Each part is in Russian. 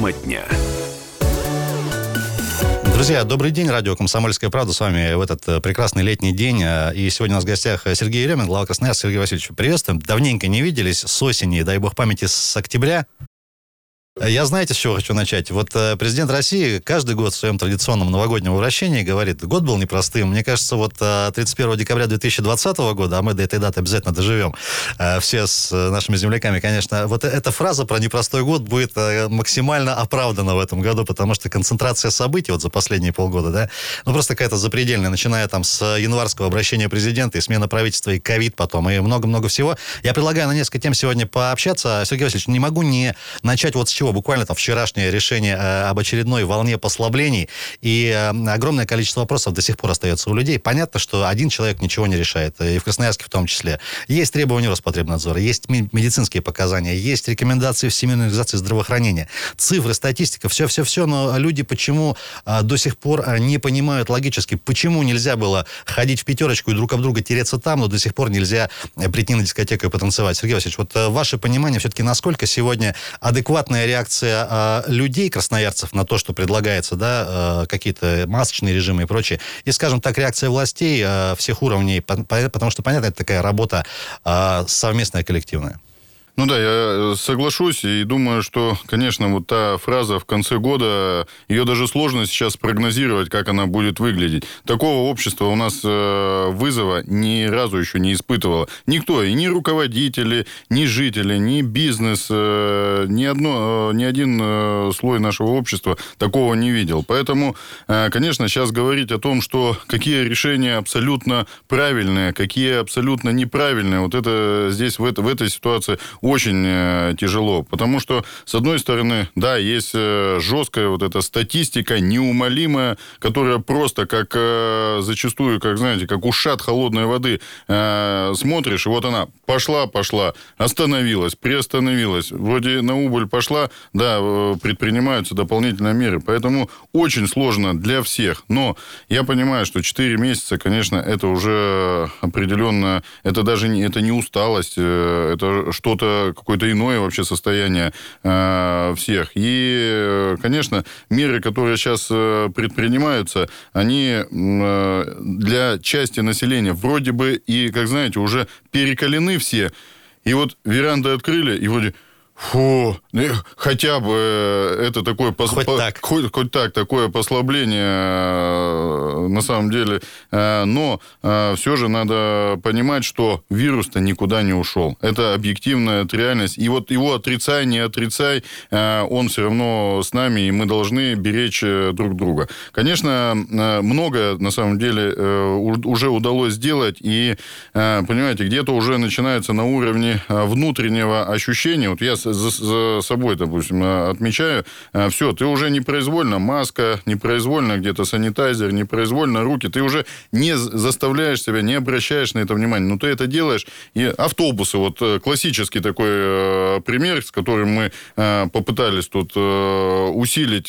Тема дня. Друзья, добрый день. Радио «Комсомольская правда» с вами в этот э, прекрасный летний день. Э, и сегодня у нас в гостях Сергей Еремин, глава Красноярска. Сергей Васильевич, приветствуем. Давненько не виделись. С осени, дай бог памяти, с октября. Я знаете, с чего хочу начать? Вот э, президент России каждый год в своем традиционном новогоднем обращении говорит, год был непростым. Мне кажется, вот э, 31 декабря 2020 года, а мы до этой даты обязательно доживем, э, все с э, нашими земляками, конечно, вот эта фраза про непростой год будет э, максимально оправдана в этом году, потому что концентрация событий вот за последние полгода, да, ну просто какая-то запредельная, начиная там с январского обращения президента и смена правительства, и ковид потом, и много-много всего. Я предлагаю на несколько тем сегодня пообщаться. Сергей Васильевич, не могу не начать вот с чего буквально там вчерашнее решение э, об очередной волне послаблений, и э, огромное количество вопросов до сих пор остается у людей. Понятно, что один человек ничего не решает, и в Красноярске в том числе. Есть требования Роспотребнадзора, есть медицинские показания, есть рекомендации Всемирной организации здравоохранения, цифры, статистика, все-все-все, но люди почему э, до сих пор не понимают логически, почему нельзя было ходить в пятерочку и друг об друга тереться там, но до сих пор нельзя прийти на дискотеку и потанцевать. Сергей Васильевич, вот ваше понимание все-таки, насколько сегодня адекватная реакция э, людей, красноярцев, на то, что предлагается, да, э, какие-то масочные режимы и прочее, и, скажем так, реакция властей э, всех уровней, потому что, понятно, это такая работа э, совместная, коллективная. Ну да, я э, соглашусь и думаю, что, конечно, вот та фраза в конце года, ее даже сложно сейчас прогнозировать, как она будет выглядеть. Такого общества у нас э, вызова ни разу еще не испытывало. Никто, и ни руководители, ни жители, ни бизнес, э, ни, одно, ни один слой нашего общества такого не видел. Поэтому, конечно, сейчас говорить о том, что какие решения абсолютно правильные, какие абсолютно неправильные, вот это здесь, в, это, в этой ситуации очень э, тяжело. Потому что, с одной стороны, да, есть э, жесткая вот эта статистика, неумолимая, которая просто как э, зачастую, как знаете, как ушат холодной воды смотришь, и вот она пошла, пошла, остановилась, приостановилась. Вроде на убыль пошла, да, предпринимаются дополнительные меры. Поэтому очень сложно для всех. Но я понимаю, что 4 месяца, конечно, это уже определенно, это даже не, это не усталость, это что-то какое-то иное вообще состояние э, всех. И, конечно, меры, которые сейчас э, предпринимаются, они э, для части населения вроде бы и, как знаете, уже перекалены все. И вот веранды открыли, и вроде Фу, ну, хотя бы э, это такое... Пос... Хоть так. Хоть, хоть так, такое послабление э, на самом деле. Э, но все же надо понимать, что вирус-то никуда не ушел. Это объективная реальность. И вот его отрицай, не отрицай, он все равно с нами, и мы должны беречь друг друга. Конечно, многое на самом деле уже удалось сделать, и, понимаете, где-то уже начинается на уровне внутреннего ощущения. Вот я за, за собой, допустим, э, отмечаю, э, все, ты уже непроизвольно маска, непроизвольно где-то санитайзер, непроизвольно руки, ты уже не заставляешь себя, не обращаешь на это внимание, но ты это делаешь. И автобусы, вот э, классический такой пример, с которым мы попытались тут усилить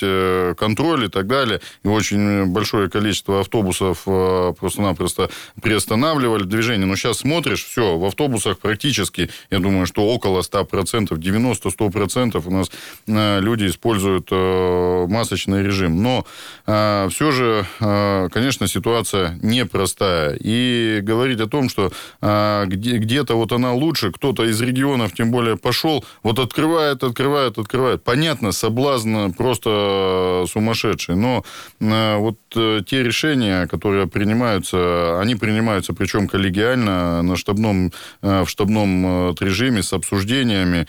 контроль и так далее, и очень большое количество автобусов просто-напросто приостанавливали движение. Но сейчас смотришь, все, в автобусах практически, я думаю, что около 100%, 90 90-100% у нас э, люди используют э, масочный режим. Но э, все же, конечно, ситуация непростая. И говорить о том, что где-то вот она лучше, кто-то из регионов тем более пошел, вот открывает, открывает, открывает. Понятно, соблазн просто сумасшедший. Но вот те решения, которые принимаются, они принимаются причем коллегиально на штабном, в штабном режиме с обсуждениями.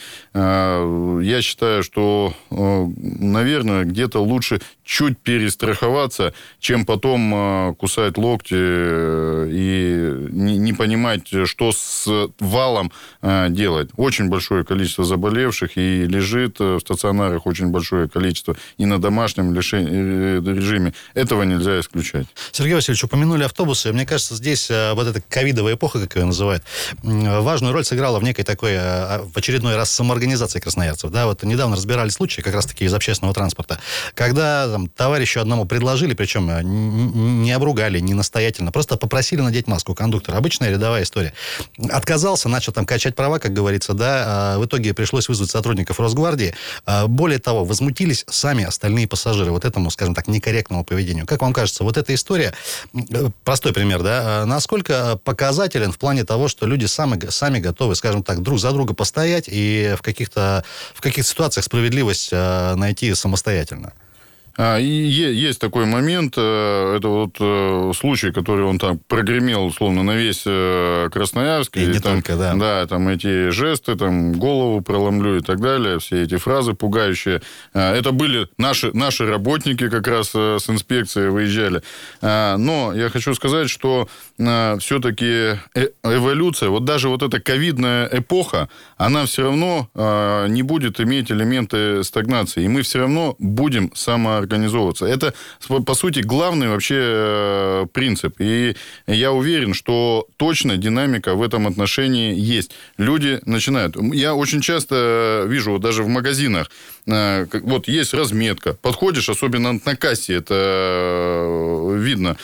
Э, я считаю, что, э, наверное, где-то лучше чуть перестраховаться, чем потом э, кусать локти и не понимать, что с валом делать. Очень большое количество заболевших, и лежит в стационарах очень большое количество, и на домашнем режиме. Этого нельзя исключать. Сергей Васильевич, упомянули автобусы. Мне кажется, здесь вот эта ковидовая эпоха, как ее называют, важную роль сыграла в некой такой, в очередной раз самоорганизации организации красноярцев. Да, вот недавно разбирали случаи как раз-таки из общественного транспорта, когда там, товарищу одному предложили, причем э, не обругали, не настоятельно, просто попросили надеть маску кондуктора. Обычная рядовая история. Отказался, начал там качать права, как говорится, да, а в итоге пришлось вызвать сотрудников Росгвардии. А более того, возмутились сами остальные пассажиры вот этому, скажем так, некорректному поведению. Как вам кажется, вот эта история, э, простой пример, да, а насколько показателен в плане того, что люди сами, сами готовы, скажем так, друг за друга постоять и в каких-то в каких ситуациях справедливость э, найти самостоятельно? А, и есть такой момент, э, это вот э, случай, который он там прогремел, условно, на весь э, Красноярск. И, не там, только, да. Да, там эти жесты, там голову проломлю и так далее, все эти фразы пугающие. А, это были наши, наши работники как раз с инспекции выезжали. А, но я хочу сказать, что все-таки эволюция, вот даже вот эта ковидная эпоха, она все равно не будет иметь элементы стагнации. И мы все равно будем само организовываться. Это, по сути, главный вообще э, принцип. И я уверен, что точно динамика в этом отношении есть. Люди начинают. Я очень часто вижу, даже в магазинах, э, вот есть разметка. Подходишь, особенно на кассе, это э, видно.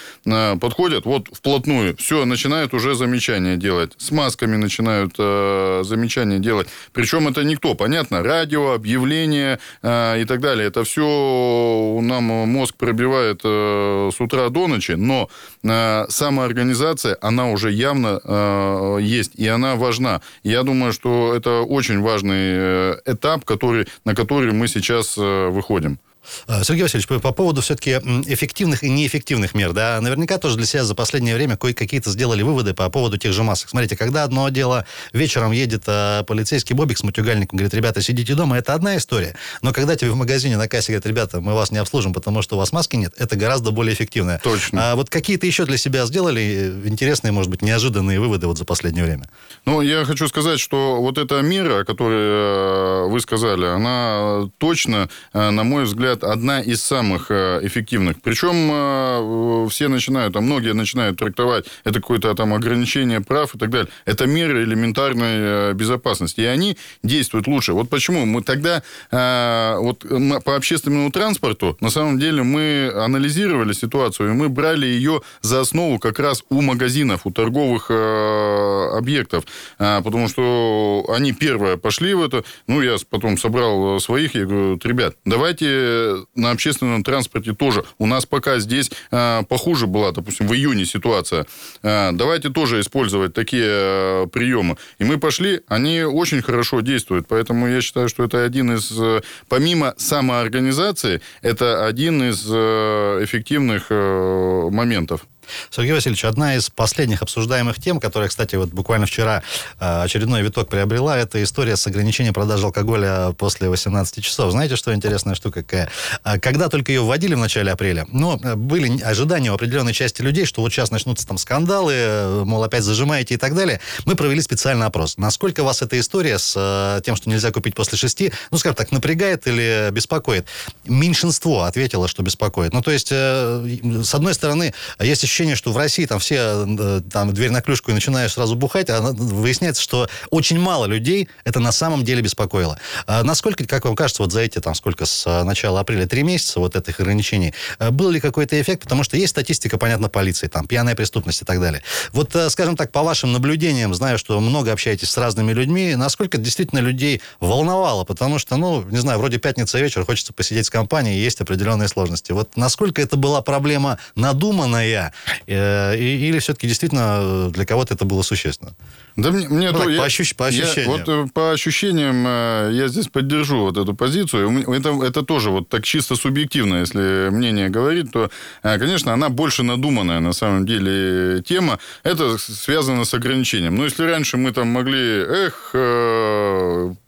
Подходят, вот вплотную, все, начинают уже замечания делать. С масками начинают замечания делать. Причем это никто, понятно, радио, объявления и так далее. Это все нам мозг пробивает э, с утра до ночи, но э, самоорганизация, она уже явно э, есть, и она важна. Я думаю, что это очень важный этап, который, на который мы сейчас выходим. Э, Сергей Васильевич, по, по поводу все-таки эффективных и неэффективных мер, да, наверняка тоже для себя за последнее время кое-какие-то сделали выводы по поводу тех же масок. Смотрите, когда одно дело, вечером едет э, полицейский бобик с мутюгальником, говорит, ребята, сидите дома, это одна история. Но когда тебе в магазине на кассе говорят, ребята, мы вас не обслужим, потому что у вас маски нет, это гораздо более эффективно. Точно. А вот какие-то еще для себя сделали э, интересные, может быть, неожиданные выводы вот за последнее время? Ну, я хочу сказать, что вот эта мера, которую э, вы сказали, она точно, на мой взгляд, говорят, одна из самых э, эффективных. Причем э, все начинают, а многие начинают трактовать это какое-то там ограничение прав и так далее. Это меры элементарной э, безопасности. И они действуют лучше. Вот почему мы тогда вот по общественному транспорту, на самом деле, мы анализировали ситуацию, и мы брали ее за основу как раз у магазинов, у торговых объектов. Потому что они первые пошли в это. Ну, я потом собрал своих, я говорю, ребят, давайте на общественном транспорте тоже. У нас пока здесь э, похуже была, допустим, в июне ситуация. Э, давайте тоже использовать такие э, приемы. И мы пошли, они очень хорошо действуют. Поэтому я считаю, что это один из, э, помимо самоорганизации, это один из э, эффективных э, моментов. Сергей Васильевич, одна из последних обсуждаемых тем, которая, кстати, вот буквально вчера э, очередной виток приобрела, это история с ограничением продажи алкоголя после 18 часов. Знаете, что интересная штука какая? А, когда только ее вводили в начале апреля, ну, были ожидания у определенной части людей, что вот сейчас начнутся там скандалы, мол, опять зажимаете и так далее. Мы провели специальный опрос. Насколько вас эта история с э, тем, что нельзя купить после шести, ну, скажем так, напрягает или беспокоит? Меньшинство ответило, что беспокоит. Ну, то есть, э, с одной стороны, есть еще ощущение, что в России там все э, там дверь на клюшку и начинаешь сразу бухать, а выясняется, что очень мало людей это на самом деле беспокоило. А насколько, как вам кажется, вот за эти там сколько с э, начала апреля, три месяца вот этих ограничений, э, был ли какой-то эффект? Потому что есть статистика, понятно, полиции, там пьяная преступность и так далее. Вот, скажем так, по вашим наблюдениям, знаю, что много общаетесь с разными людьми, насколько действительно людей волновало? Потому что, ну, не знаю, вроде пятница вечер, хочется посидеть с компанией, есть определенные сложности. Вот насколько это была проблема надуманная, Э, или все-таки действительно для кого-то это было существенно? Да мне, мне ну, то, так, я, по, ощущ, по ощущениям. Я, вот э, по ощущениям э, я здесь поддержу вот эту позицию. Это, это тоже вот так чисто субъективно, если мнение говорить, то, конечно, она больше надуманная на самом деле тема. Это связано с ограничением. Но если раньше мы там могли, эх,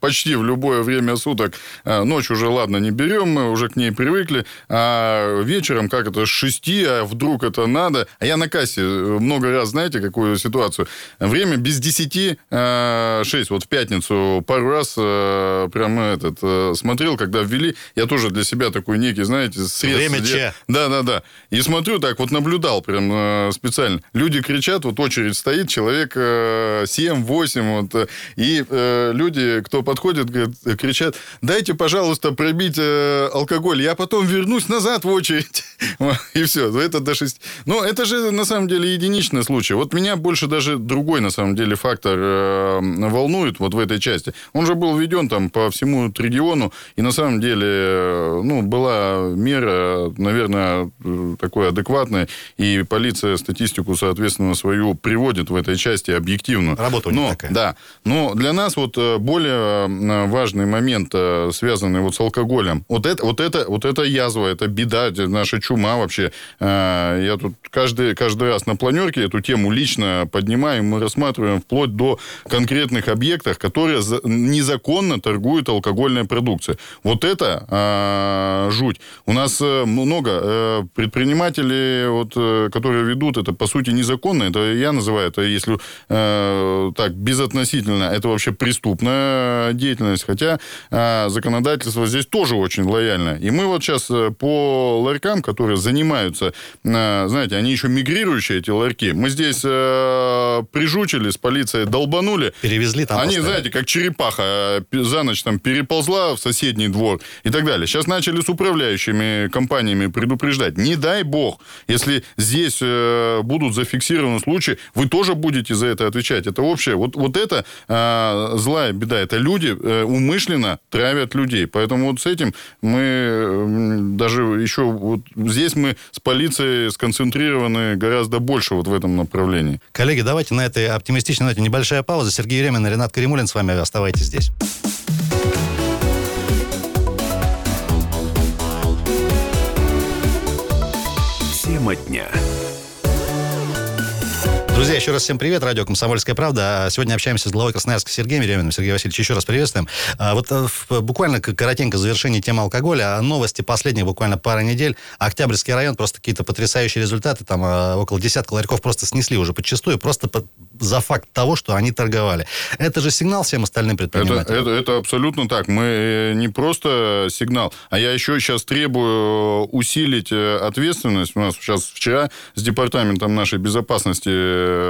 почти в любое время суток, ночь уже, ладно, не берем, мы уже к ней привыкли, а вечером, как это, с шести, а вдруг это надо, А я на кассе много раз, знаете, какую ситуацию? Время без 10, 6. Вот в пятницу пару раз прям этот смотрел, когда ввели. Я тоже для себя такой некий, знаете, средств. Время че. Да, да, да. И смотрю так, вот наблюдал прям специально. Люди кричат, вот очередь стоит, человек 7-8, вот, и люди, кто подходит, говорят, кричат, дайте, пожалуйста, пробить алкоголь, я потом вернусь назад в очередь. И все. Это до 6. Но это же, на самом деле, единичный случай. Вот меня больше даже другой, на самом деле, фактор э, волнует вот в этой части. Он же был введен там по всему региону, и на самом деле, э, ну, была мера, наверное, такой адекватная, и полиция статистику, соответственно, свою приводит в этой части объективную. Работа у них Но, такая. Да. Но для нас вот э, более важный момент, связанный вот с алкоголем, вот это, вот это, вот это язва, это беда, наша чума вообще. Э, я тут каждый, каждый раз на планерке эту тему лично поднимаем, мы рассматриваем вплоть до конкретных объектов, которые незаконно торгуют алкогольной продукцией. Вот это а, жуть. У нас э, много э, предпринимателей, вот, которые ведут это, по сути, незаконно. Это я называю это, если так, безотносительно, это вообще преступная деятельность. Хотя законодательство здесь тоже очень лояльно. И мы вот сейчас по ларькам, которые занимаются, э, знаете, они еще мигрирующие, эти ларьки. Мы здесь э, прижучили, с полицией долбанули. Перевезли там. Они, поставили. знаете, как черепаха э, за ночь там переползла в соседний двор и так далее. Сейчас начали с управляющими компаниями предупреждать. Не дай бог, если здесь э, будут зафиксированы случаи, вы тоже будете за это отвечать. Это общее. Вот, вот это э, злая беда. Это люди э, умышленно травят людей. Поэтому вот с этим мы э, даже еще вот здесь мы с полицией сконцентрированы гораздо больше вот в этом направлении. Коллеги, давайте на этой оптимистичной ноте небольшая пауза. Сергей Еремин и Ренат Каримулин с вами. Оставайтесь здесь. Тема дня. Еще раз всем привет. Радио «Комсомольская правда». А сегодня общаемся с главой Красноярска Сергеем Ереминым. Сергей Васильевич, еще раз приветствуем. А вот э, буквально коротенько завершение темы алкоголя. А новости последних буквально пары недель. Октябрьский район, просто какие-то потрясающие результаты. Там около десятка ларьков просто снесли уже подчастую. Просто за факт того, что они торговали. Это же сигнал всем остальным предпринимателям. Это, это, это абсолютно так. Мы э, не просто сигнал, а я еще сейчас требую усилить э, ответственность. У нас сейчас вчера с департаментом нашей безопасности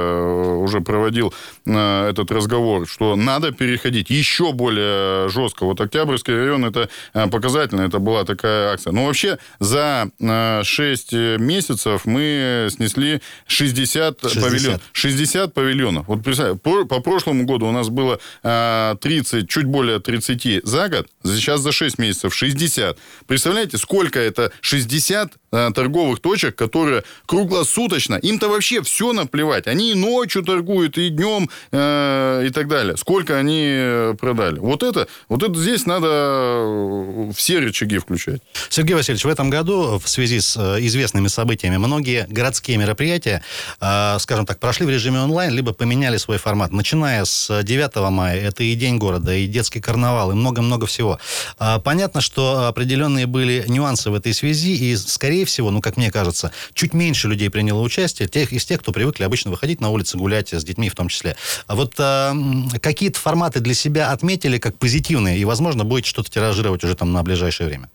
Э, уже проводил э, этот разговор, что надо переходить еще более жестко. Вот Октябрьский район это э, показательно, это была такая акция. Но вообще за 6 месяцев мы снесли 60, 60. павильонов. 60 павильонов. Вот представь, по, по прошлому году у нас было 30, чуть более 30 за год, сейчас за 6 месяцев 60. Представляете, сколько это 60 торговых точек, которые круглосуточно, им-то вообще все наплевать. Они и ночью торгуют, и днем, э, и так далее. Сколько они э, продали. Вот это, вот это здесь надо э, все рычаги включать. Сергей Васильевич, в этом году в связи с э, известными событиями многие городские мероприятия, э, скажем так, прошли в режиме онлайн, либо поменяли свой формат. Начиная с 9 мая, это и День города, и детский карнавал, и много-много всего. Э, понятно, что определенные были нюансы в этой связи, и, скорее всего, ну, как мне кажется, чуть меньше людей приняло участие тех, из тех, кто привыкли обычно выходить на улицы, гулять с детьми в том числе. А вот э, какие-то форматы для себя отметили как позитивные, и, возможно, будете что-то тиражировать уже там на ближайшее время?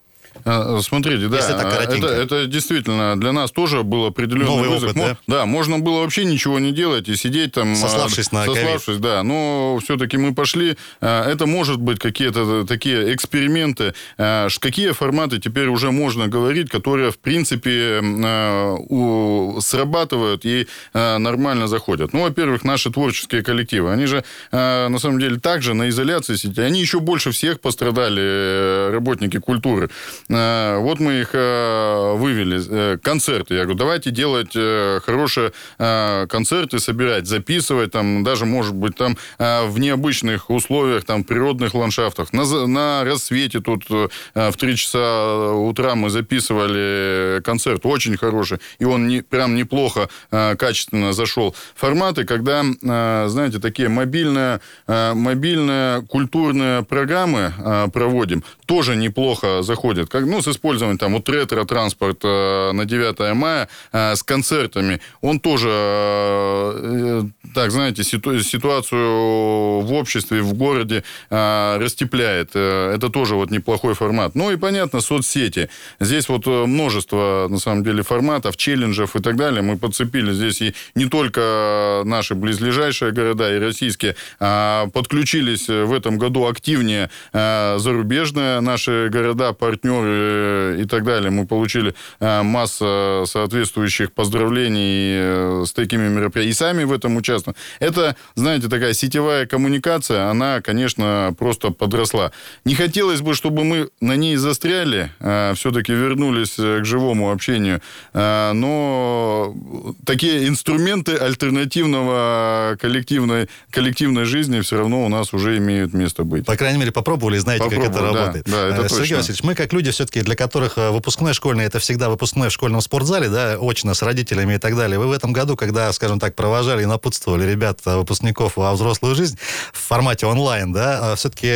А, смотрите, да, это, это действительно для нас тоже был определенный Новый вызов. Опыт, да? да, можно было вообще ничего не делать и сидеть там... А, сославшись на Сославшись, да. Но все-таки мы пошли. А, это может быть какие-то такие эксперименты. Какие форматы теперь уже можно говорить, которые, в принципе, срабатывают и нормально заходят. Ну, во-первых, наши творческие коллективы. Они же, на самом деле, также на изоляции сидят. Они еще больше всех пострадали, э, работники культуры. Э, вот мы их э, вывели. Э, концерты. Я говорю, давайте делать хорошие концерты, собирать, записывать, там, даже, может быть, там в необычных условиях, там, природных ландшафтах. На, на рассвете тут в 3 часа утра мы записывали концерт, очень хороший, и он не, прям неплохо, качественно зашел. Форматы, когда, знаете, такие мобильные, мобильные культурные программы проводим, тоже неплохо заходят. Как ну, с использованием там вот ретро-транспорт на 9 мая, с концертами, он тоже, так, знаете, ситуацию в обществе, в городе растепляет. Это тоже вот неплохой формат. Ну и, понятно, соцсети. Здесь вот множество, на самом деле, форматов, челленджев и так далее. Мы подцепили здесь и не только наши близлежащие города и российские, а подключились в этом году активнее зарубежные наши города, партнеры и так далее. Мы получили а, массу соответствующих поздравлений э, с такими мероприятиями. И сами в этом участвуем. Это, знаете, такая сетевая коммуникация, она, конечно, просто подросла. Не хотелось бы, чтобы мы на ней застряли, все-таки вернулись к живому общению. Но такие инструменты альтернативного коллективной, коллективной жизни все равно у нас уже имеют место быть. По крайней мере, попробовали, знаете, Попробовали, как это да, работает. Да, это Сергей точно. Васильевич, мы как люди все-таки, для которых э, выпускной школьный, это всегда выпускной в школьном спортзале, да, очно с родителями и так далее. Вы в этом году, когда, скажем так, провожали и напутствовали ребят, э, выпускников во взрослую жизнь в формате онлайн, да, э, все-таки,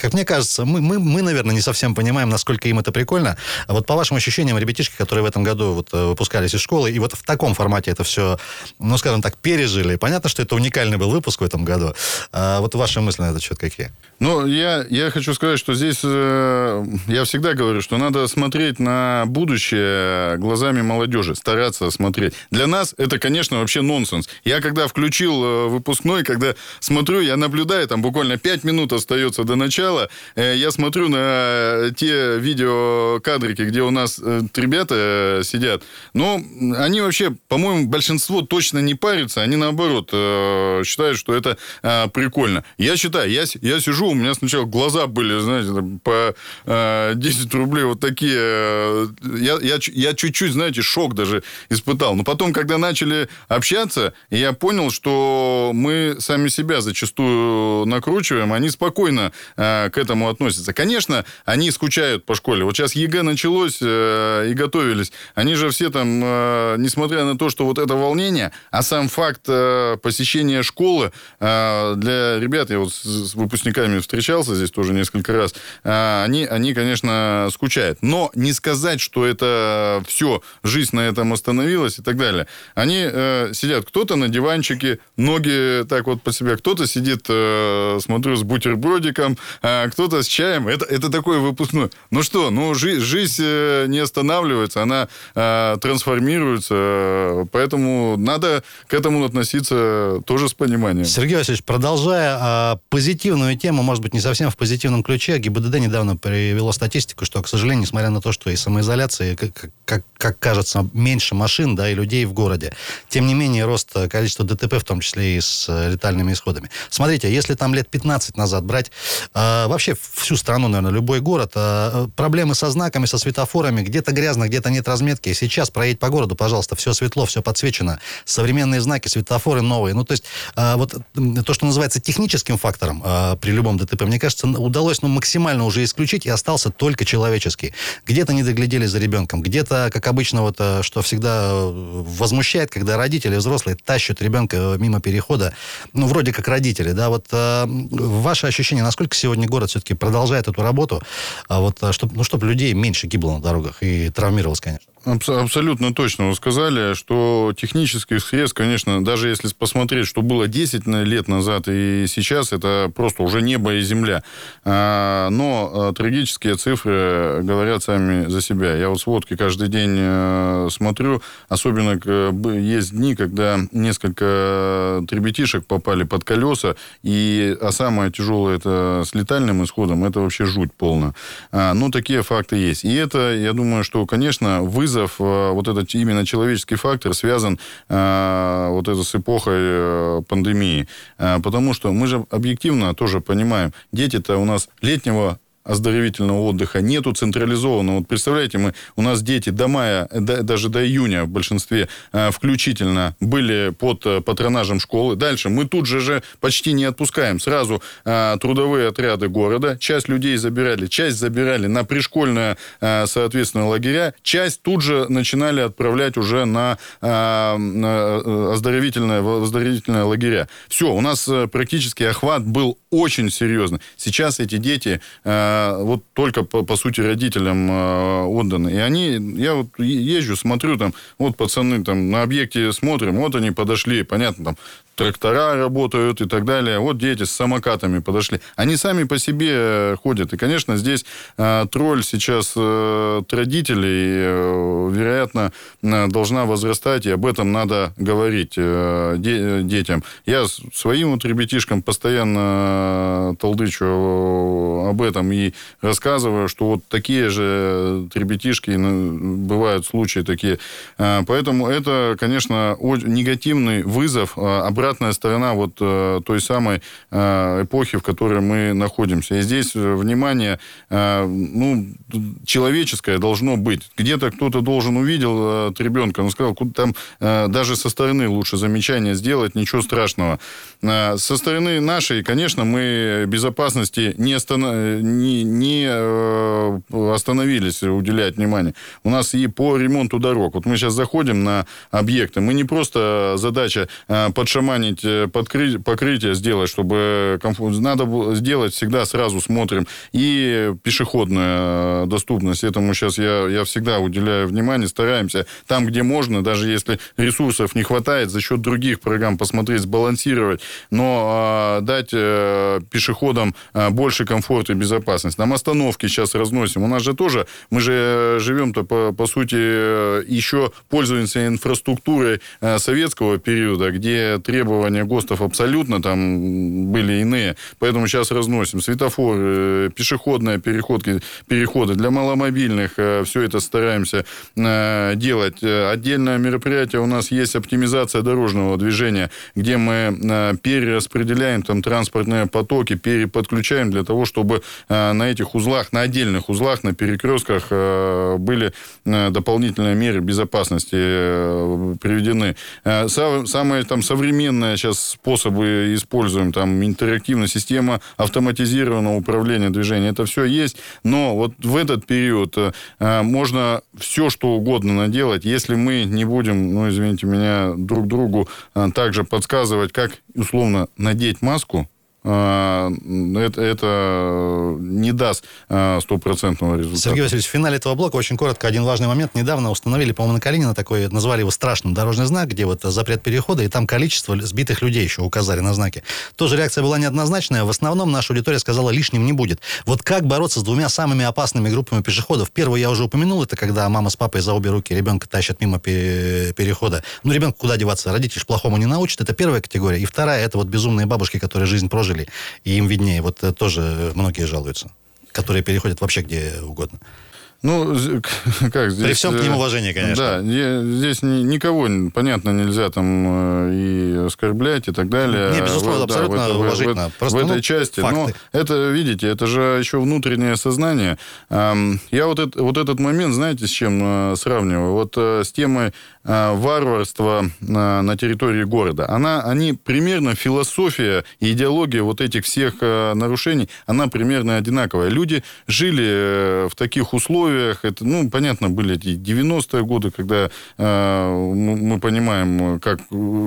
как мне кажется, мы, мы, мы, наверное, не совсем понимаем, насколько им это прикольно. А вот по вашим ощущениям, ребятишки, которые в этом году вот выпускались из школы, и вот в таком формате это все, ну, скажем так, пережили. Понятно, что это уникальный был выпуск в этом году. А вот ваши мысли на этот счет какие? Ну, я, я хочу сказать, что здесь э, я всегда говорю, что надо смотреть на будущее глазами молодежи, стараться смотреть. Для нас это, конечно, вообще нонсенс. Я когда включил э, выпускной, когда смотрю, я наблюдаю, там буквально 5 минут остается до начала, э, я смотрю на те видеокадрики, где у нас э, ребята э, сидят. Но они вообще, по-моему, большинство точно не парятся, они наоборот э, считают, что это э, прикольно. Я считаю, я, я сижу, у меня сначала глаза были, знаете, по э, 10 рублей вот такие. Э, я, я, я чуть-чуть, знаете, шок даже испытал. Но потом, когда начали общаться, я понял, что мы сами себя зачастую накручиваем, они спокойно э, к этому относятся. Конечно, они скучают по школе. Вот сейчас ЕГЭ началось э, и готовились. Они же все там, э, несмотря на то, что вот это волнение, а сам факт э, посещения школы э, для ребят, я вот с, с выпускниками встречался здесь тоже несколько раз, э, они, они, конечно, скучают. Но не сказать, что это все, жизнь на этом остановилась и так далее. Они э, сидят, кто-то на диванчике, ноги так вот по себе, кто-то сидит, э, смотрю, с бутербродиком, э, кто-то с чаем. Это, это такой выпускной. Ну что, ну жи- жизнь э, не останавливается, она э, трансформируется, э, поэтому надо к этому относиться тоже с пониманием. Сергей Васильевич, продолжая э, позитивную тему, может быть, не совсем в позитивном ключе, ГИБДД недавно привело статистику, что, к сожалению, несмотря на то, что и самоизоляция, как, как, как кажется, меньше машин, да, и людей в городе, тем не менее, рост количества ДТП, в том числе и с летальными исходами. Смотрите, если там лет 15 назад брать э, вообще всю страну, наверное, любой город, э, проблемы со знаками, со светофорами, где-то грязно, где-то нет разметки. И сейчас проедь по городу, пожалуйста, все светло, все подсвечено, современные знаки, светофоры новые. Ну, то есть, э, вот то, что называется техническим фактором э, при любом ДТП, мне кажется, удалось ну, максимально уже исключить, и остался только человеческий. Где-то не доглядели за ребенком, где-то, как обычно, вот, э, что всегда э, возмущает, когда родители взрослые тащат ребенка э, мимо перехода, ну, вроде как родители, да, вот э, ваше ощущение, насколько сегодня город все-таки продолжает эту работу, а вот, чтобы, ну, чтобы людей меньше гибло на дорогах и травмировалось, конечно? Абсолютно точно вы сказали, что технических средств, конечно, даже если посмотреть, что было 10 лет назад и сейчас, это просто уже небо и земля. А, но а, трагические цифры говорят сами за себя. Я вот сводки каждый день э, смотрю, особенно есть дни, когда несколько ребятишек попали под колеса, и, а самое тяжелое это с летальным исходом, это вообще жуть полная. Ну, такие факты есть. И это, я думаю, что, конечно, вызов вызов, э, вот этот именно человеческий фактор связан э, вот это с эпохой э, пандемии. Потому что мы же объективно тоже понимаем, дети-то у нас летнего оздоровительного отдыха, нету централизованного. Вот представляете, мы, у нас дети до мая, до, даже до июня в большинстве э, включительно были под э, патронажем школы. Дальше мы тут же же почти не отпускаем. Сразу э, трудовые отряды города. Часть людей забирали, часть забирали на пришкольные, э, соответственно, лагеря. Часть тут же начинали отправлять уже на, э, на оздоровительные, оздоровительные лагеря. Все, у нас э, практически охват был очень серьезный. Сейчас эти дети вот только, по, по сути, родителям э, отданы. И они, я вот езжу, смотрю, там, вот пацаны там на объекте смотрим, вот они подошли, понятно, там трактора работают и так далее. Вот дети с самокатами подошли. Они сами по себе э, ходят. И, конечно, здесь э, тролль сейчас э, родителей, э, вероятно, э, должна возрастать, и об этом надо говорить э, де- детям. Я своим вот ребятишкам постоянно толдычу об этом и рассказываю, что вот такие же ребятишки, ну, бывают случаи такие. Поэтому это, конечно, негативный вызов, обратная сторона вот той самой эпохи, в которой мы находимся. И здесь внимание, ну, человеческое должно быть. Где-то кто-то должен увидел от ребенка, он сказал, там даже со стороны лучше замечания сделать, ничего страшного. Со стороны нашей, конечно, мы безопасности не, останов... не, не э, остановились уделять внимание. У нас и по ремонту дорог. Вот мы сейчас заходим на объекты. Мы не просто задача э, подшаманить э, подкры... покрытие сделать, чтобы комфорт... Надо сделать всегда сразу смотрим. И пешеходная доступность. Этому сейчас я, я всегда уделяю внимание. Стараемся там, где можно, даже если ресурсов не хватает, за счет других программ посмотреть, сбалансировать но э, дать э, пешеходам э, больше комфорта и безопасность. Нам остановки сейчас разносим. У нас же тоже, мы же живем-то, по, по сути, э, еще пользуемся инфраструктурой э, советского периода, где требования ГОСТов абсолютно там были иные. Поэтому сейчас разносим. Светофоры, э, пешеходные переходки, переходы для маломобильных. Э, все это стараемся э, делать. Отдельное мероприятие у нас есть оптимизация дорожного движения, где мы э, перераспределяем там транспортные потоки, переподключаем для того, чтобы э, на этих узлах, на отдельных узлах, на перекрестках э, были э, дополнительные меры безопасности приведены. Самые там современные сейчас способы используем, там интерактивная система автоматизированного управления движением, это все есть, но вот в этот период можно все, что угодно наделать, если мы не будем, ну, извините меня, друг другу также подсказывать, как условно надеть маску, это, это не даст а, стопроцентного результата. Сергей Васильевич, в финале этого блока очень коротко один важный момент. Недавно установили, по-моему, на Калинина такой, назвали его страшным дорожный знак, где вот запрет перехода, и там количество сбитых людей еще указали на знаке. Тоже реакция была неоднозначная. В основном наша аудитория сказала, лишним не будет. Вот как бороться с двумя самыми опасными группами пешеходов? Первую я уже упомянул, это когда мама с папой за обе руки ребенка тащат мимо перехода. Ну, ребенку куда деваться? Родитель плохому не научит. Это первая категория. И вторая, это вот безумные бабушки, которые жизнь прожили прожили, и им виднее. Вот э, тоже многие жалуются, которые переходят вообще где угодно. Ну, как здесь... При всем к ним э, уважении, конечно. Да, здесь никого, понятно, нельзя там э, и оскорблять и так далее. Не, безусловно, в, абсолютно да, в, уважительно. В, Просто, в этой ну, части. Факты. Но это, видите, это же еще внутреннее сознание. Я вот, это, вот этот момент, знаете, с чем сравниваю? Вот с темой варварства на территории города. Она, они примерно, философия и идеология вот этих всех нарушений, она примерно одинаковая. Люди жили в таких условиях, условиях. Это, ну, понятно, были эти 90-е годы, когда э, мы понимаем, как,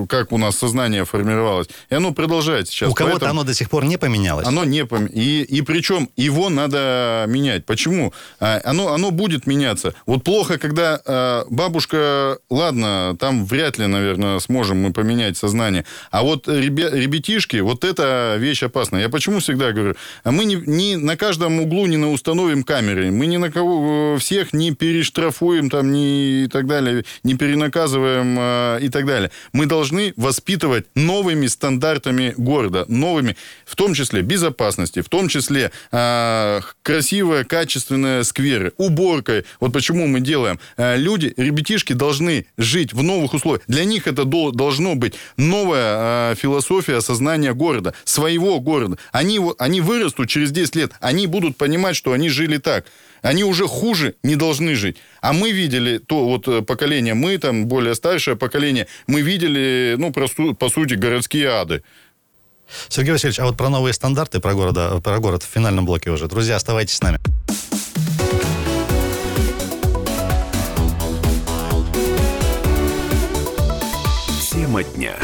как у нас сознание формировалось. И оно продолжает сейчас. У кого-то оно до сих пор не поменялось. Оно не поменялось. И, и причем его надо менять. Почему? А, оно, оно будет меняться. Вот плохо, когда э, бабушка, ладно, там вряд ли, наверное, сможем мы поменять сознание. А вот ребя, ребятишки, вот это вещь опасная. Я почему всегда говорю, а мы не, не на каждом углу не на установим камеры, мы ни на кого всех не перештрафуем там, не и так далее, не перенаказываем э, и так далее. Мы должны воспитывать новыми стандартами города, новыми, в том числе безопасности, в том числе э, красивые, качественные скверы, уборкой. Вот почему мы делаем. Э, люди, ребятишки должны жить в новых условиях. Для них это до, должно быть новая э, философия сознания города, своего города. Они, они вырастут через 10 лет, они будут понимать, что они жили так. Они уже хуже не должны жить. А мы видели то вот э, поколение, мы там, более старшее поколение, мы видели, ну, по сути, городские ады. Сергей Васильевич, а вот про новые стандарты, про, города, про город в финальном блоке уже. Друзья, оставайтесь с нами. Тема дня.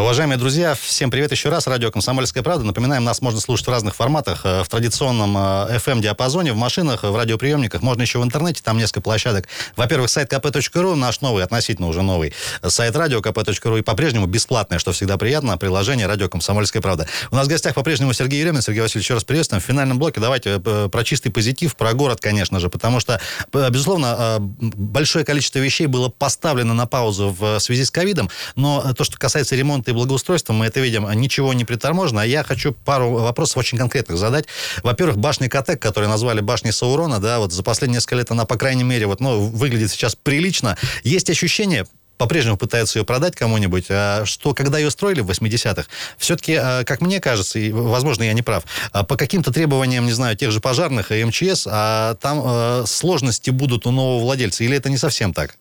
Уважаемые друзья, всем привет еще раз. Радио «Комсомольская правда». Напоминаем, нас можно слушать в разных форматах. Э, в традиционном FM-диапазоне, э, в машинах, в радиоприемниках. Можно еще в интернете, там несколько площадок. Во-первых, сайт kp.ru, наш новый, относительно уже новый, сайт радио kp.ru. И по-прежнему бесплатное, что всегда приятно, приложение «Радио «Комсомольская правда». У нас в гостях по-прежнему Сергей Еремин. Сергей Васильевич, еще раз приветствуем. В финальном блоке давайте э, про чистый позитив, про город, конечно же, потому что, безусловно, большое количество вещей было поставлено на паузу в связи с ковидом, но то, что касается ремонта и благоустройства, мы это видим, ничего не приторможено. А я хочу пару вопросов очень конкретных задать. Во-первых, башня Катек, которую назвали башней Саурона, да, вот за последние несколько лет она, по крайней мере, вот, ну, выглядит сейчас прилично. Есть ощущение, по-прежнему пытаются ее продать кому-нибудь, а что когда ее строили в 80-х, все-таки, а, как мне кажется, и, возможно, я не прав, а, по каким-то требованиям, не знаю, тех же пожарных и МЧС, а там сложности будут у нового владельца, или это не совсем так?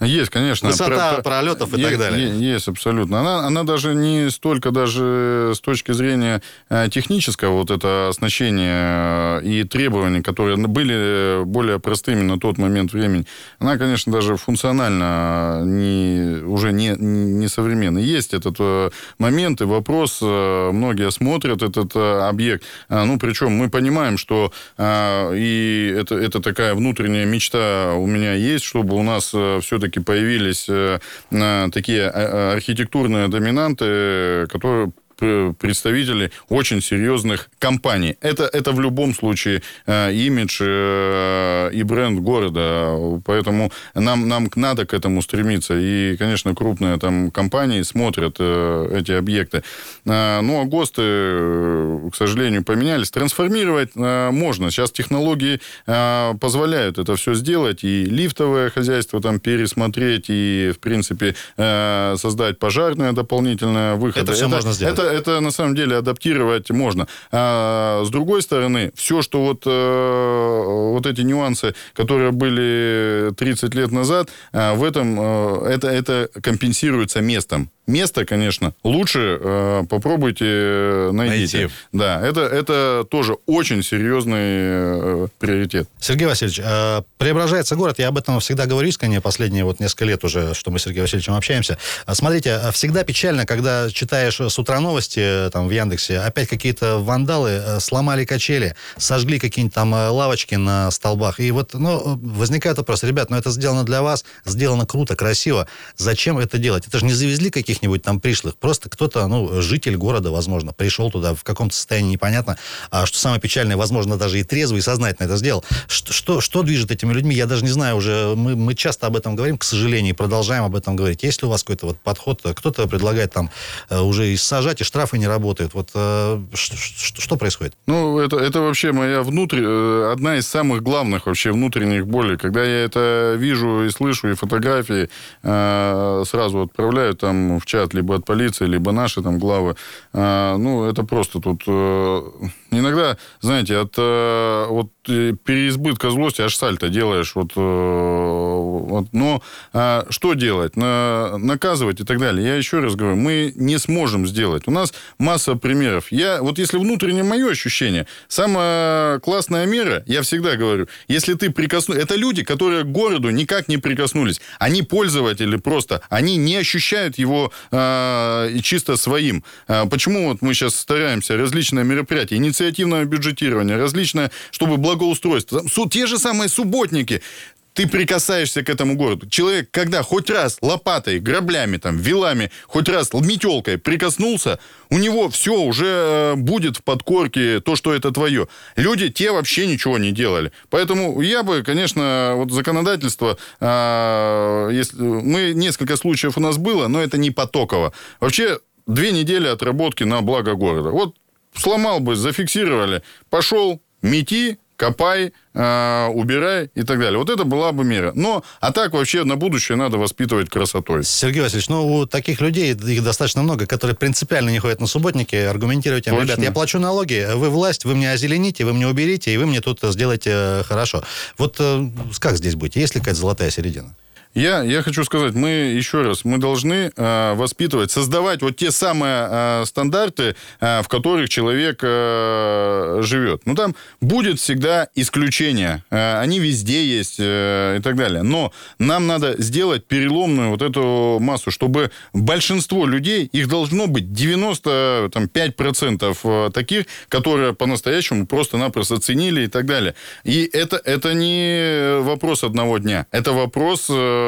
Есть, конечно. Высота про, пролетов и есть, так далее. Есть, абсолютно. Она, она даже не столько даже с точки зрения э, технического вот это оснащения э, и требований, которые были более простыми на тот момент времени, она, конечно, даже функционально не, уже не, не современная. Есть этот э, момент и вопрос, многие смотрят этот объект, ну, причем мы понимаем, что и это, это такая внутренняя мечта у меня есть, чтобы у нас все-таки все-таки появились э, такие э, э, архитектурные доминанты, которые представители очень серьезных компаний. Это, это в любом случае э, имидж э, и бренд города. Поэтому нам, нам надо к этому стремиться. И, конечно, крупные там компании смотрят э, эти объекты. Э, ну, а ГОСТы, э, к сожалению, поменялись. Трансформировать э, можно. Сейчас технологии э, позволяют это все сделать. И лифтовое хозяйство там пересмотреть, и, в принципе, э, создать пожарное дополнительное выход. Это все это, можно сделать. Это, это на самом деле адаптировать можно. А с другой стороны, все, что вот, э, вот эти нюансы, которые были 30 лет назад, э, в этом э, это, это компенсируется местом место, конечно, лучше э, попробуйте э, найдите. Найти. Да, это, это тоже очень серьезный э, приоритет. Сергей Васильевич, э, преображается город, я об этом всегда говорю искренне, последние вот несколько лет уже, что мы с Сергеем Васильевичем общаемся. А смотрите, всегда печально, когда читаешь с утра новости э, там в Яндексе, опять какие-то вандалы сломали качели, сожгли какие-нибудь там лавочки на столбах. И вот, ну, возникает вопрос, ребят, ну это сделано для вас, сделано круто, красиво. Зачем это делать? Это же не завезли каких каких-нибудь там пришлых. Просто кто-то, ну, житель города, возможно, пришел туда в каком-то состоянии непонятно. А что самое печальное, возможно, даже и трезвый, и сознательно это сделал. Что, что, что движет этими людьми, я даже не знаю уже. Мы, мы часто об этом говорим, к сожалению, продолжаем об этом говорить. Есть ли у вас какой-то вот подход? Кто-то предлагает там э, уже и сажать, и штрафы не работают. Вот э, что, происходит? Ну, это, это вообще моя внутренняя, э, одна из самых главных вообще внутренних болей. Когда я это вижу и слышу, и фотографии сразу отправляю там в чат либо от полиции, либо наши там главы. А, ну, это просто тут... Э, иногда, знаете, от э, вот э, переизбытка злости аж сальто делаешь. Вот, вот, но а, что делать? На, наказывать и так далее. Я еще раз говорю, мы не сможем сделать. У нас масса примеров. Я, вот если внутреннее мое ощущение, самая классная мера, я всегда говорю, если ты прикоснулся... Это люди, которые к городу никак не прикоснулись. Они пользователи просто. Они не ощущают его э, чисто своим. Э, почему вот мы сейчас стараемся различные мероприятия, инициативное бюджетирование, различное, чтобы благоустройство. Те же самые субботники ты прикасаешься к этому городу. Человек, когда хоть раз лопатой, граблями, там, вилами, хоть раз метелкой прикоснулся, у него все уже э, будет в подкорке то, что это твое. Люди, те вообще ничего не делали. Поэтому я бы, конечно, вот законодательство, э, если, мы, несколько случаев у нас было, но это не потоково. Вообще, две недели отработки на благо города. Вот сломал бы, зафиксировали, пошел, мети, копай, э, убирай и так далее. Вот это была бы мера. Но, а так вообще на будущее надо воспитывать красотой. Сергей Васильевич, ну, у таких людей, их достаточно много, которые принципиально не ходят на субботники, аргументируют им, ребят, я плачу налоги, вы власть, вы мне озелените, вы мне уберите, и вы мне тут сделаете хорошо. Вот э, как здесь быть? Есть ли какая-то золотая середина? Я, я хочу сказать, мы еще раз, мы должны э, воспитывать, создавать вот те самые э, стандарты, э, в которых человек э, живет. Ну, там будет всегда исключения. Э, они везде есть э, и так далее. Но нам надо сделать переломную вот эту массу, чтобы большинство людей, их должно быть 95% э, таких, которые по-настоящему просто-напросто ценили и так далее. И это, это не вопрос одного дня. Это вопрос э,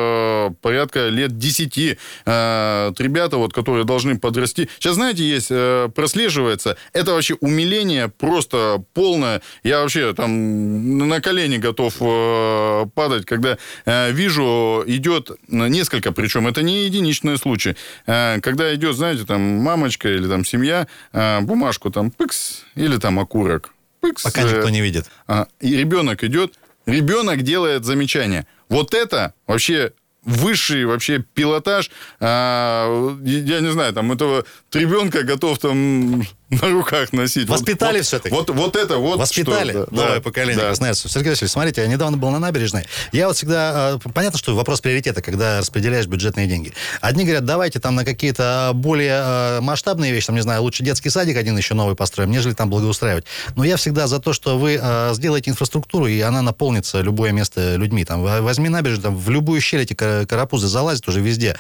порядка лет 10. Э, ребята, вот, которые должны подрасти. Сейчас, знаете, есть, э, прослеживается, это вообще умиление просто полное. Я вообще там на колени готов э, падать, когда э, вижу, идет несколько, причем это не единичный случай. Э, когда идет, знаете, там мамочка или там семья, э, бумажку там пыкс, или там окурок. Пыкс, Пока никто не видит. А, и ребенок идет, ребенок делает замечание. Вот это вообще высший вообще пилотаж. А, я не знаю, там этого ребенка готов там на руках носить. Воспитали вот, все-таки. Вот, вот это вот Воспитали что, новое да, поколение да. красноярцев. Сергей Васильевич, смотрите, я недавно был на набережной. Я вот всегда... э, Понятно, что вопрос приоритета, когда распределяешь бюджетные деньги. Одни говорят, давайте там на какие-то более э, масштабные вещи, там, не знаю, лучше детский садик один еще новый построим, нежели там благоустраивать. Но я всегда за то, что вы сделаете инфраструктуру, и она наполнится любое место людьми. Там, возьми набережную, там, в любую щель эти кар- карапузы залазят уже везде.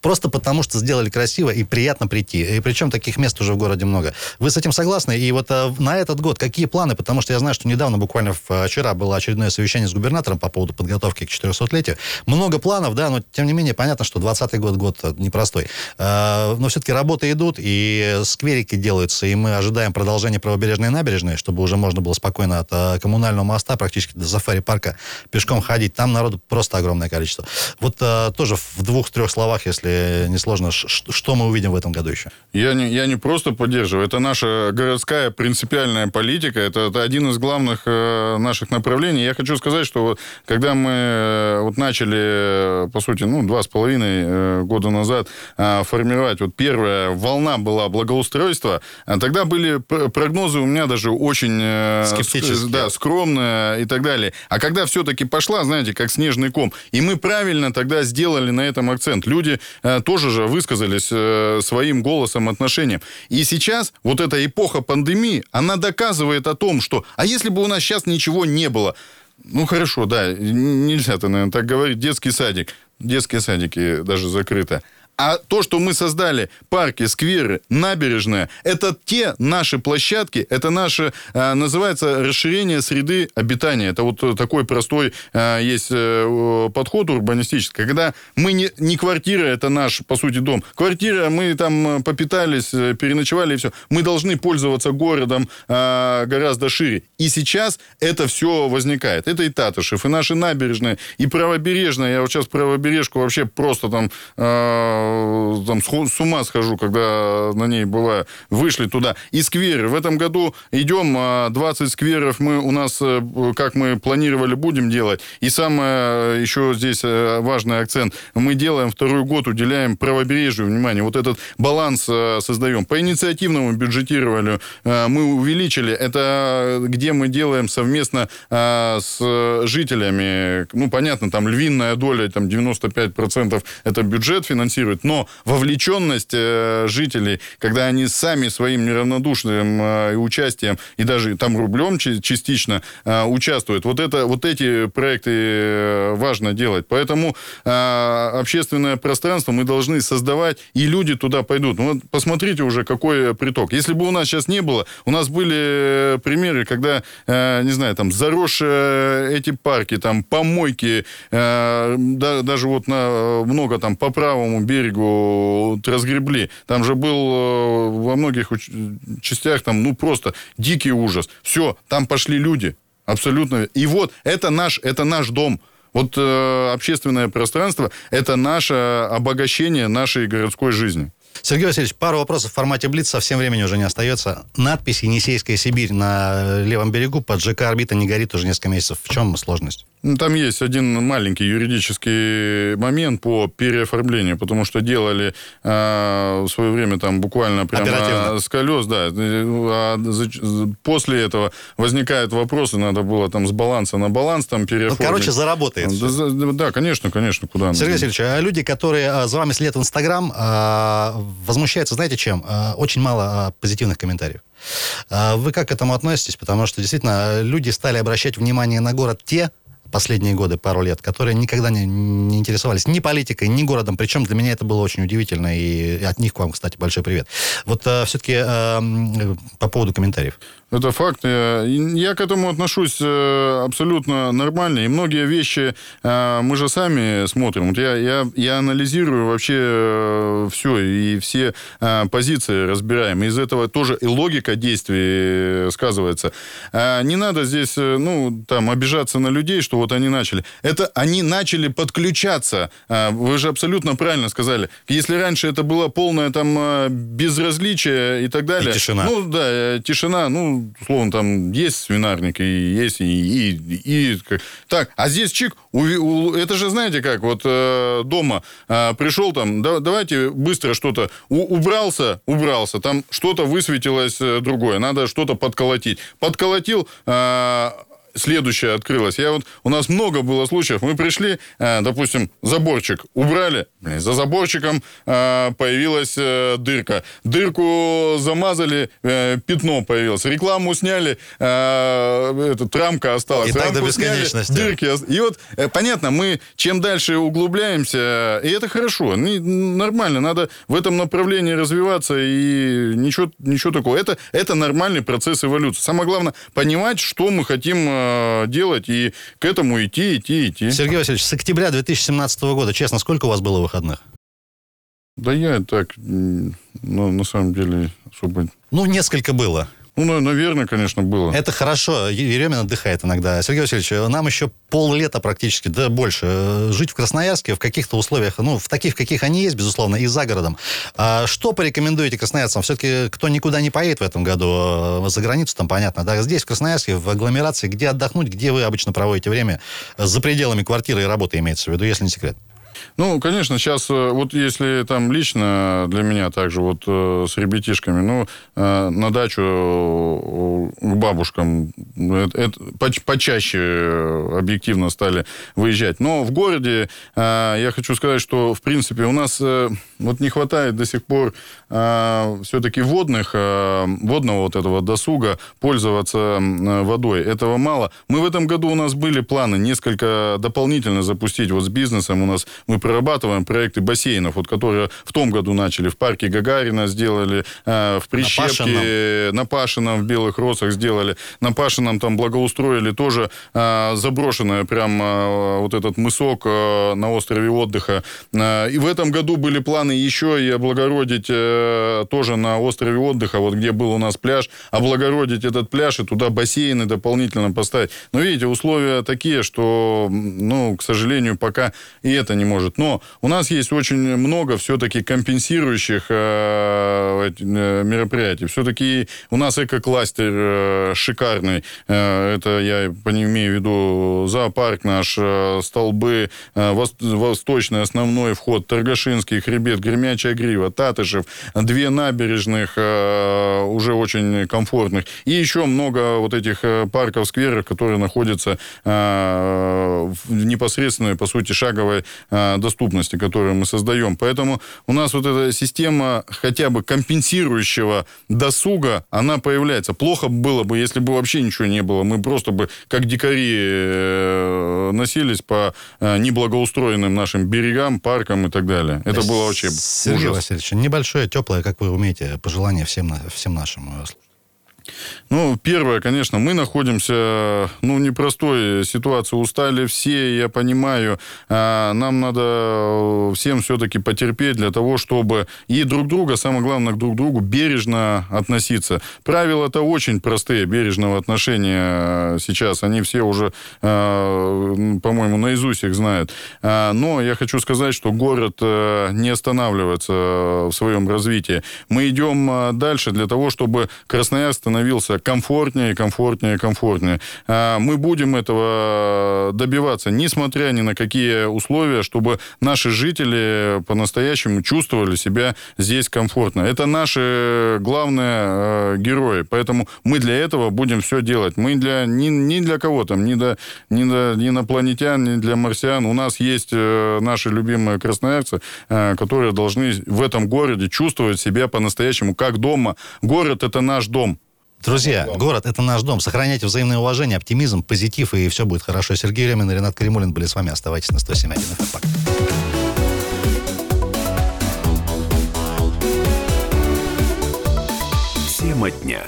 Просто потому, что сделали красиво и приятно прийти. И причем таких мест уже в городе много. Вы с этим согласны? И вот э, на этот год какие планы? Потому что я знаю, что недавно, буквально в- вчера, было очередное совещание с губернатором по поводу подготовки к 400-летию. Много планов, да, но тем не менее понятно, что 20 год год э, непростой. Э, Но все-таки работы идут, и скверики делаются, и мы ожидаем продолжения правобережной набережной, чтобы уже можно было спокойно от э, коммунального моста практически до сафари-парка пешком ходить. Там народу просто огромное количество. Вот э, тоже в двух-трех словах, если не сложно, что мы увидим в этом году еще? Я не, я не просто поддерживаю, это наша городская принципиальная политика, это, это один из главных э, наших направлений. Я хочу сказать, что вот, когда мы э, вот начали, э, по сути, ну, два с половиной года назад формировать, вот первая волна была благоустройства, а тогда были пр- прогнозы у меня даже очень... Скептические. ск- Да, скромные и так далее. А когда все-таки пошла, знаете, как снежный ком, и мы правильно тогда сделали на этом акцент. Люди тоже же высказались своим голосом, отношением. И сейчас вот эта эпоха пандемии, она доказывает о том, что... А если бы у нас сейчас ничего не было? Ну, хорошо, да, нельзя-то, наверное, так говорить. Детский садик. Детские садики даже закрыто. А то, что мы создали парки, скверы, набережная, это те наши площадки, это наше, э, называется, расширение среды обитания. Это вот э, такой простой э, есть подход урбанистический, когда мы не, не квартира, это наш, по сути, дом. Квартира, мы там попитались, переночевали и все. Мы должны пользоваться городом гораздо шире. И сейчас это все возникает. Это и Татышев, и наши набережные, и правобережная. Я вот сейчас правобережку вообще просто там, э, там с ума схожу, когда на ней бываю. Вышли туда. И скверы. В этом году идем, а, 20 скверов мы у нас, э, как мы планировали, будем делать. И самое э, еще здесь важный акцент. Мы делаем второй год, уделяем правобережью внимание. Вот этот баланс создаем. По инициативному бюджетированию мы увеличили. Это где мы делаем совместно с жителями. Ну, понятно, там львиная доля, там 95% это бюджет финансирует, но вовлеченность э, жителей, когда они сами своим неравнодушным э, участием и даже там рублем частично э, участвуют, вот, это, вот эти проекты э, важно делать. Поэтому э, общественное пространство мы должны создавать, и люди туда пойдут. Ну, вот посмотрите уже, какой приток. Если бы у нас сейчас не было, у нас были э, примеры, когда, э, не знаю, там заросшие эти парки, там помойки, э, да- даже вот на много там по правому берегу вот разгребли. Там же был э, во многих частях там, ну, просто дикий ужас. Все, там пошли люди. Абсолютно. И вот это наш, это наш дом. Вот э, общественное пространство – это наше обогащение нашей городской жизни. Сергей Васильевич, пару вопросов в формате Блиц, совсем времени уже не остается. Надпись «Енисейская Сибирь» на левом берегу под ЖК «Орбита» не горит уже несколько месяцев. В чем сложность? Ну, там есть один маленький юридический момент по переоформлению, потому что делали э, в свое время там буквально прямо с колес, да. А после этого возникают вопросы, надо было там с баланса на баланс там переоформить. Ну, короче, заработает. Да, да, конечно, конечно, куда Сергей Васильевич, а люди, которые а, за вами следят в Инстаграм, а, возмущаются, знаете чем? Очень мало позитивных комментариев. Вы как к этому относитесь? Потому что действительно люди стали обращать внимание на город те, последние годы, пару лет, которые никогда не, не интересовались ни политикой, ни городом. Причем для меня это было очень удивительно. И от них к вам, кстати, большой привет. Вот э, все-таки э, по поводу комментариев. Это факт. Я к этому отношусь э, абсолютно нормально. И многие вещи э, мы же сами смотрим. Вот я, я, я анализирую вообще э, все и все позиции разбираем. Из этого тоже и логика действий сказывается. Не надо здесь, ну, там, обижаться на людей, что вот они начали. Это они начали подключаться. Вы же абсолютно правильно сказали. Если раньше это было полное там безразличие и так далее. И тишина. Ну, да, тишина, ну, условно, там есть свинарник, и есть, и... и, и так, а здесь чик, у, у, это же, знаете как, вот э, дома э, пришел там, да, давайте быстро что-то, убрался, убрался, там что-то высветилось э, другое, надо что-то подколотить. Подколотил, э, следующее открылось. Я вот, у нас много было случаев. Мы пришли, э, допустим, заборчик убрали, за заборчиком э, появилась э, дырка. Дырку замазали, пятно появилось. Рекламу сняли, эта рамка осталась. И так до бесконечности. Сняли, дырки. И вот, понятно, мы чем дальше углубляемся, и это хорошо, нормально, надо в этом направлении развиваться, и ничего, ничего такого. Это, это нормальный процесс эволюции. Самое главное, понимать, что мы хотим Э, делать и к этому идти, идти, идти. Сергей Васильевич, с октября 2017 года, честно, сколько у вас было выходных? Да я так, ну, на самом деле, особо... Ну, несколько было. Ну, наверное, конечно, было. Это хорошо. Еремин отдыхает иногда. Сергей Васильевич, нам еще поллета практически, да больше, э, жить в Красноярске в каких-то условиях, ну, в таких, каких они есть, безусловно, и за городом. А что порекомендуете красноярцам? Все-таки кто никуда не поедет в этом году, э, за границу там, понятно, да, здесь, в Красноярске, в агломерации, где отдохнуть, где вы обычно проводите время, за пределами квартиры и работы имеется в виду, если не секрет? Ну, конечно, сейчас, э, вот если там лично для меня также вот э, с ребятишками, ну, э, на дачу к бабушкам это, это почаще объективно стали выезжать. Но в городе я хочу сказать, что, в принципе, у нас вот не хватает до сих пор все-таки водных, водного вот этого досуга, пользоваться водой. Этого мало. Мы в этом году у нас были планы несколько дополнительно запустить вот с бизнесом. У нас мы прорабатываем проекты бассейнов, вот, которые в том году начали. В парке Гагарина сделали, э, в Прищепке, на Пашином, в Белых Росах сделали. На Пашином там благоустроили тоже э, заброшенное прям э, вот этот мысок э, на острове отдыха. Э, и в этом году были планы еще и облагородить э, тоже на острове отдыха, вот где был у нас пляж, облагородить этот пляж и туда бассейны дополнительно поставить. Но видите, условия такие, что, ну, к сожалению, пока и это не может может. Но у нас есть очень много все-таки компенсирующих э, э мероприятий. Все-таки у нас эко-кластер э, шикарный. Это я имею в виду зоопарк наш, столбы, вос, восточный основной вход, Торгашинский, хребет, Гремячая грива, Татышев, две набережных уже очень комфортных. И еще много вот этих парков, скверов, которые находятся в непосредственной, по сути, шаговой доступности, которую мы создаем. Поэтому у нас вот эта система хотя бы компенсирующего досуга, она появляется. Плохо было бы, если бы вообще ничего не было. Мы просто бы, как дикари, э, носились по э, неблагоустроенным нашим берегам, паркам и так далее. Это было вообще Сергей ужас. Васильевич, небольшое, теплое, как вы умеете, пожелание всем, всем нашим э, слушателям. Ну, первое, конечно, мы находимся, ну, непростой ситуации. Устали все, я понимаю. А, нам надо всем все-таки потерпеть для того, чтобы и друг друга, самое главное, друг к другу бережно относиться. Правила-то очень простые, бережного отношения сейчас. Они все уже, а, по-моему, наизусть их знают. А, но я хочу сказать, что город э, не останавливается в своем развитии. Мы идем дальше для того, чтобы Красноярск становился комфортнее, комфортнее, комфортнее. А, мы будем этого добиваться, несмотря ни на какие условия, чтобы наши жители по-настоящему чувствовали себя здесь комфортно. Это наши главные э, герои. Поэтому мы для этого будем все делать. Мы для, ни, ни для кого там, ни, до, ни, до, ни инопланетян, ни для марсиан. У нас есть э, наши любимые красноярцы, э, которые должны в этом городе чувствовать себя по-настоящему как дома. Город – это наш дом. Друзья, город — это наш дом. Сохраняйте взаимное уважение, оптимизм, позитив, и все будет хорошо. Сергей Ремин и Ренат Кремулин были с вами. Оставайтесь на 107.1 FM. Пока. Тема дня.